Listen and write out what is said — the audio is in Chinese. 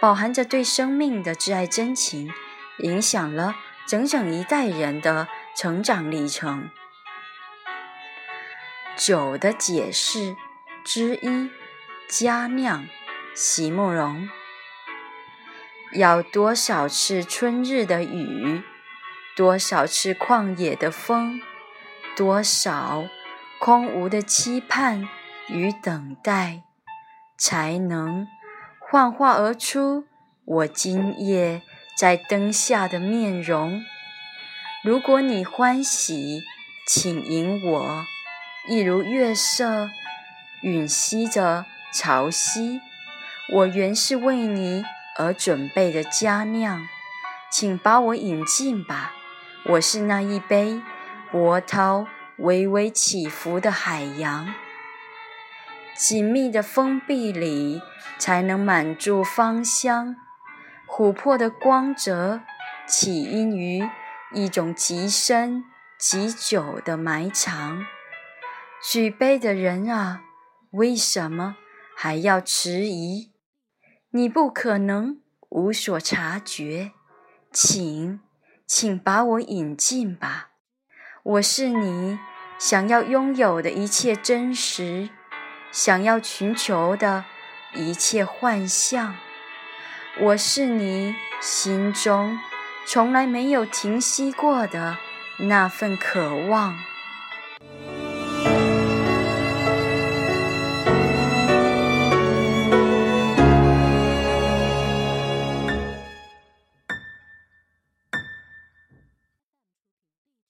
饱含着对生命的挚爱真情，影响了整整一代人的成长历程。酒的解释之一：佳酿。席慕容。要多少次春日的雨，多少次旷野的风，多少空无的期盼与等待，才能？幻化而出，我今夜在灯下的面容。如果你欢喜，请引我，一如月色吮吸着潮汐。我原是为你而准备的佳酿，请把我引进吧。我是那一杯波涛微微起伏的海洋。紧密的封闭里，才能满注芳香。琥珀的光泽起因于一种极深极久的埋藏。举杯的人啊，为什么还要迟疑？你不可能无所察觉。请，请把我引进吧。我是你想要拥有的一切真实。想要寻求的一切幻象，我是你心中从来没有停息过的那份渴望。